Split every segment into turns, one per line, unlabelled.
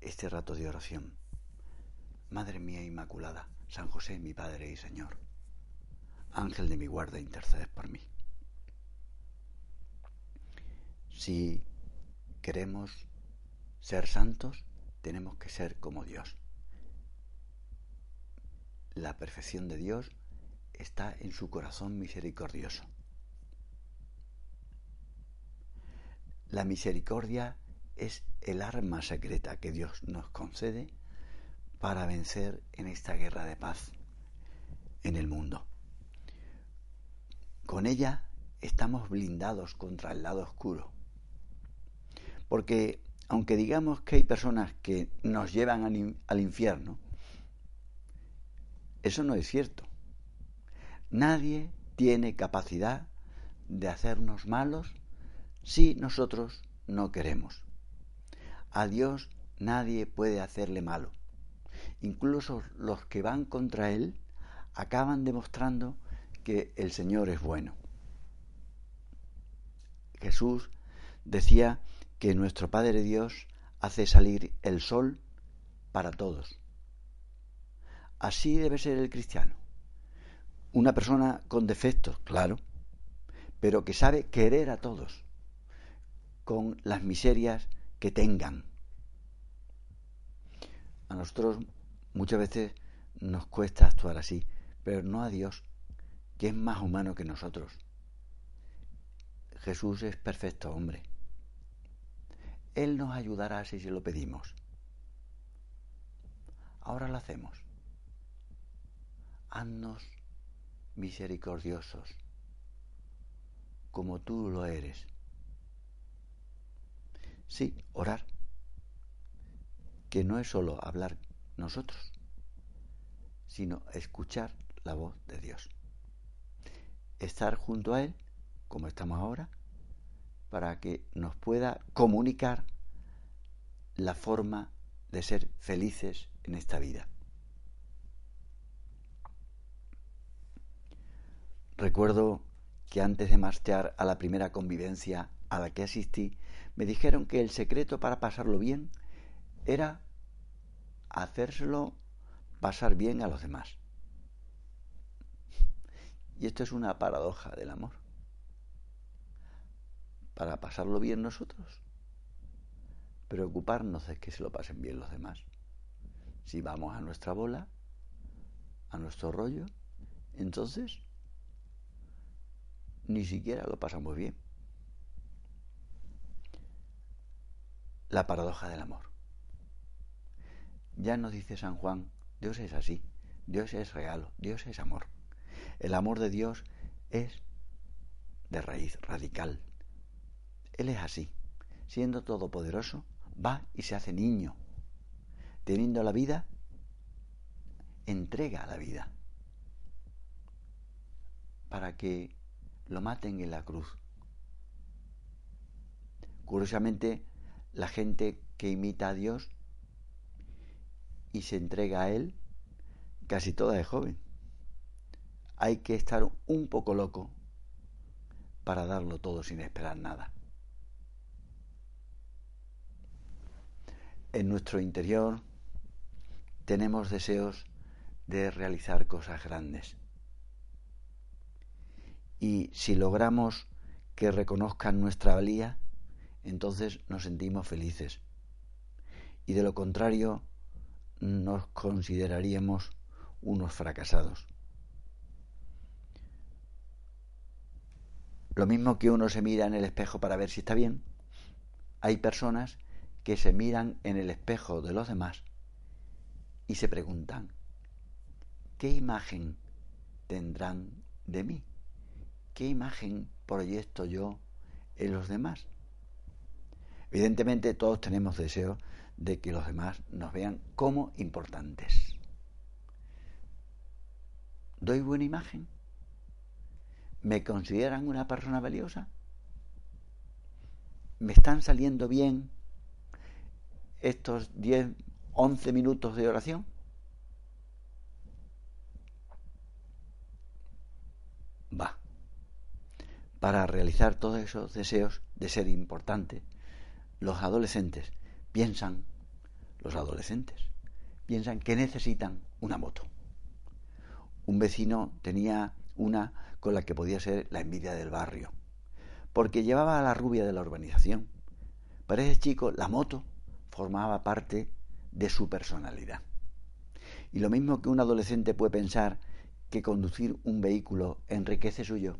este rato de oración. Madre mía Inmaculada, San José, mi Padre y Señor, Ángel de mi guarda, intercedes por mí. Si queremos ser santos, tenemos que ser como Dios. La perfección de Dios está en su corazón misericordioso. La misericordia es el arma secreta que Dios nos concede para vencer en esta guerra de paz en el mundo. Con ella estamos blindados contra el lado oscuro. Porque aunque digamos que hay personas que nos llevan al, infierno, eso no es cierto. Nadie tiene capacidad de hacernos malos si nosotros no queremos. A Dios nadie puede hacerle malo. Incluso los que van contra Él acaban demostrando que el Señor es bueno. Jesús decía que nuestro Padre Dios hace salir el sol para todos. Así debe ser el cristiano. Una persona con defectos, claro, pero que sabe querer a todos, con las miserias que tengan. A nosotros muchas veces nos cuesta actuar así, pero no a Dios, que es más humano que nosotros. Jesús es perfecto hombre. Él nos ayudará si se lo pedimos. Ahora lo hacemos. Haznos misericordiosos, como tú lo eres. Sí, orar. Que no es solo hablar nosotros, sino escuchar la voz de Dios. Estar junto a Él, como estamos ahora, para que nos pueda comunicar la forma de ser felices en esta vida. Recuerdo que antes de marchar a la primera convivencia a la que asistí, me dijeron que el secreto para pasarlo bien era hacérselo pasar bien a los demás. Y esto es una paradoja del amor. Para pasarlo bien nosotros, preocuparnos de que se lo pasen bien los demás. Si vamos a nuestra bola, a nuestro rollo, entonces ni siquiera lo pasamos bien. La paradoja del amor. Ya nos dice San Juan, Dios es así, Dios es regalo, Dios es amor. El amor de Dios es de raíz radical. Él es así, siendo todopoderoso, va y se hace niño. Teniendo la vida, entrega la vida para que lo maten en la cruz. Curiosamente, la gente que imita a Dios y se entrega a Él, casi toda es joven. Hay que estar un poco loco para darlo todo sin esperar nada. En nuestro interior tenemos deseos de realizar cosas grandes. Y si logramos que reconozcan nuestra valía, entonces nos sentimos felices. Y de lo contrario, nos consideraríamos unos fracasados. Lo mismo que uno se mira en el espejo para ver si está bien, hay personas que se miran en el espejo de los demás y se preguntan, ¿qué imagen tendrán de mí? ¿Qué imagen proyecto yo en los demás? Evidentemente todos tenemos deseo de que los demás nos vean como importantes. ¿Doy buena imagen? ¿Me consideran una persona valiosa? ¿Me están saliendo bien estos 10, 11 minutos de oración? Va. Para realizar todos esos deseos de ser importante, los adolescentes piensan, los adolescentes, piensan que necesitan una moto. Un vecino tenía una con la que podía ser la envidia del barrio, porque llevaba a la rubia de la urbanización. Para ese chico la moto formaba parte de su personalidad. Y lo mismo que un adolescente puede pensar que conducir un vehículo enriquece su yo,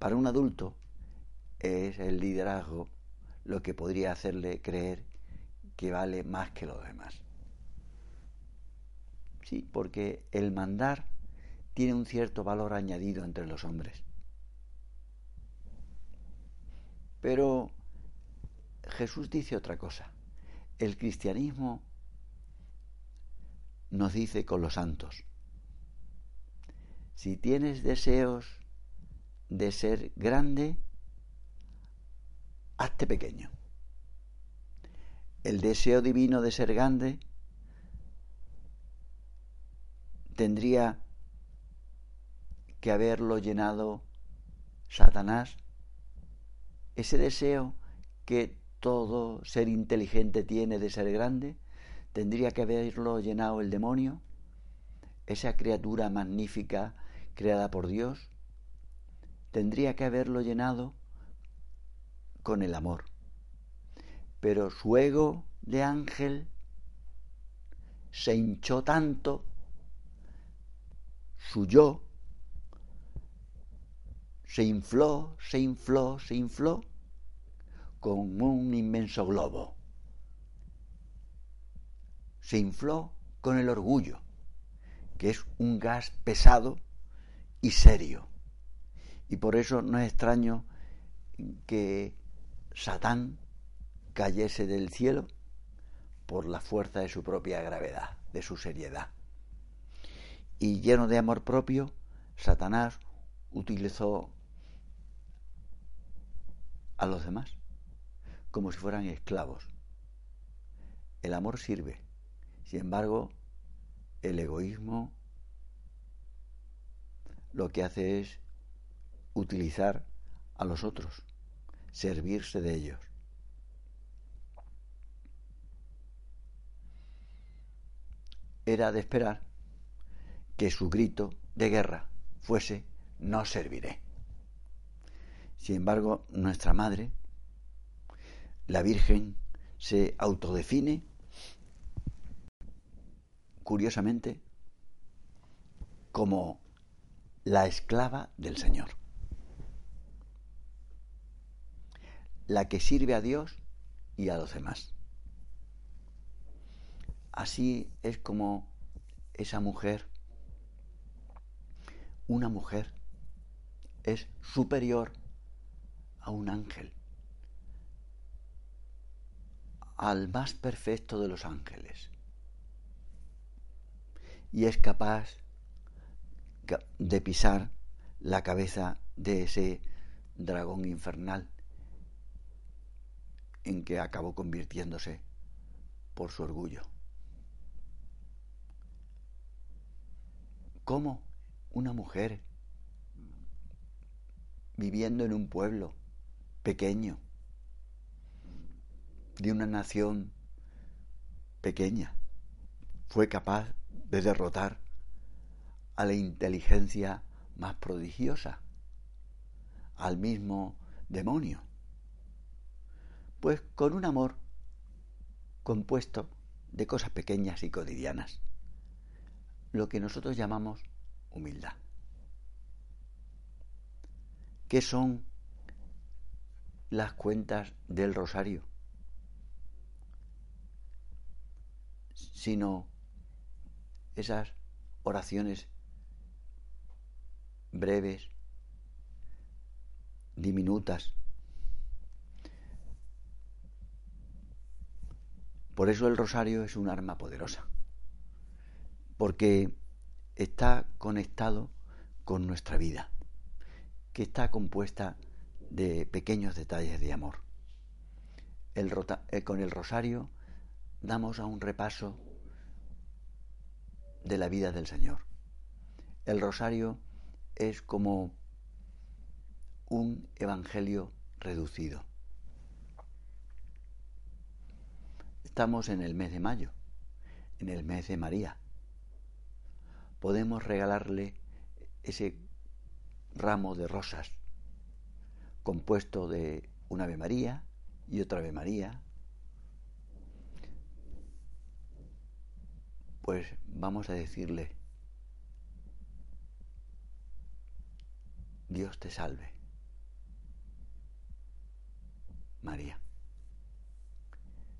para un adulto es el liderazgo lo que podría hacerle creer que vale más que los demás. Sí, porque el mandar tiene un cierto valor añadido entre los hombres. Pero Jesús dice otra cosa. El cristianismo nos dice con los santos, si tienes deseos de ser grande, hazte pequeño. El deseo divino de ser grande tendría que haberlo llenado Satanás. Ese deseo que todo ser inteligente tiene de ser grande, tendría que haberlo llenado el demonio, esa criatura magnífica creada por Dios, tendría que haberlo llenado con el amor. Pero su ego de ángel se hinchó tanto, su yo se infló, se infló, se infló como un inmenso globo. Se infló con el orgullo, que es un gas pesado y serio. Y por eso no es extraño que Satán cayese del cielo por la fuerza de su propia gravedad, de su seriedad. Y lleno de amor propio, Satanás utilizó a los demás como si fueran esclavos. El amor sirve, sin embargo, el egoísmo lo que hace es utilizar a los otros servirse de ellos. Era de esperar que su grito de guerra fuese no serviré. Sin embargo, nuestra madre, la Virgen, se autodefine, curiosamente, como la esclava del Señor. La que sirve a Dios y a los demás. Así es como esa mujer, una mujer, es superior a un ángel, al más perfecto de los ángeles, y es capaz de pisar la cabeza de ese dragón infernal en que acabó convirtiéndose por su orgullo. ¿Cómo una mujer viviendo en un pueblo pequeño, de una nación pequeña, fue capaz de derrotar a la inteligencia más prodigiosa, al mismo demonio? Pues con un amor compuesto de cosas pequeñas y cotidianas, lo que nosotros llamamos humildad. ¿Qué son las cuentas del rosario? Sino esas oraciones breves, diminutas, Por eso el rosario es un arma poderosa, porque está conectado con nuestra vida, que está compuesta de pequeños detalles de amor. Eh, con el rosario damos a un repaso de la vida del Señor. El rosario es como un evangelio reducido. Estamos en el mes de mayo, en el mes de María. Podemos regalarle ese ramo de rosas compuesto de una Ave María y otra Ave María. Pues vamos a decirle, Dios te salve, María.